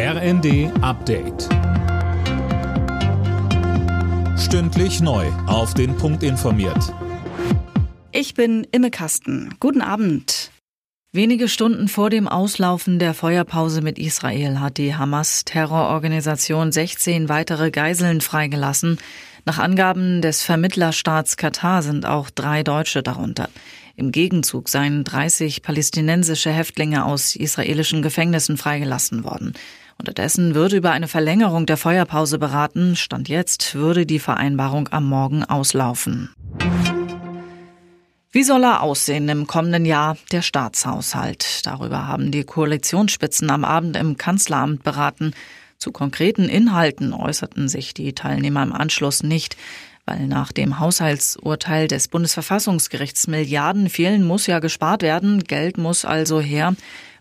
RND Update. Stündlich neu. Auf den Punkt informiert. Ich bin Imme Kasten. Guten Abend. Wenige Stunden vor dem Auslaufen der Feuerpause mit Israel hat die Hamas-Terrororganisation 16 weitere Geiseln freigelassen. Nach Angaben des Vermittlerstaats Katar sind auch drei Deutsche darunter. Im Gegenzug seien 30 palästinensische Häftlinge aus israelischen Gefängnissen freigelassen worden. Unterdessen würde über eine Verlängerung der Feuerpause beraten. Stand jetzt würde die Vereinbarung am Morgen auslaufen. Wie soll er aussehen im kommenden Jahr, der Staatshaushalt? Darüber haben die Koalitionsspitzen am Abend im Kanzleramt beraten. Zu konkreten Inhalten äußerten sich die Teilnehmer im Anschluss nicht. Weil nach dem Haushaltsurteil des Bundesverfassungsgerichts Milliarden fehlen, muss ja gespart werden. Geld muss also her.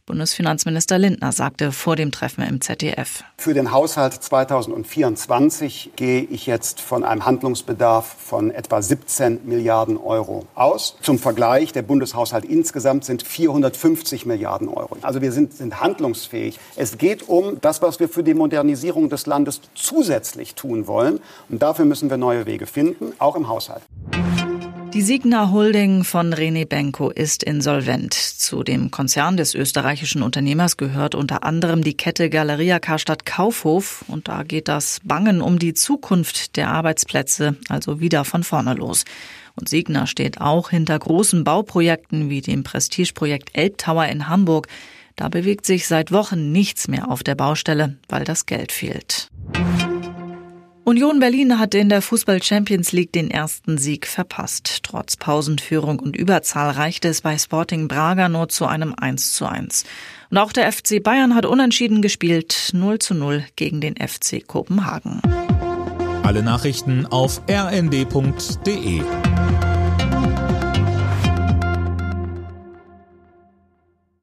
Bundesfinanzminister Lindner sagte vor dem Treffen im ZDF. Für den Haushalt 2024 gehe ich jetzt von einem Handlungsbedarf von etwa 17 Milliarden Euro aus. Zum Vergleich, der Bundeshaushalt insgesamt sind 450 Milliarden Euro. Also wir sind, sind handlungsfähig. Es geht um das, was wir für die Modernisierung des Landes zusätzlich tun wollen. Und dafür müssen wir neue Wege finden, auch im Haushalt. Die Signa Holding von René Benko ist insolvent. Zu dem Konzern des österreichischen Unternehmers gehört unter anderem die Kette Galeria Karstadt Kaufhof und da geht das Bangen um die Zukunft der Arbeitsplätze also wieder von vorne los. Und Signa steht auch hinter großen Bauprojekten wie dem Prestigeprojekt Elbtower in Hamburg. Da bewegt sich seit Wochen nichts mehr auf der Baustelle, weil das Geld fehlt. Union Berlin hat in der Fußball Champions League den ersten Sieg verpasst. Trotz Pausenführung und Überzahl reichte es bei Sporting Braga nur zu einem 1 zu 1. Und auch der FC Bayern hat unentschieden gespielt, 0 zu 0 gegen den FC Kopenhagen. Alle Nachrichten auf rnd.de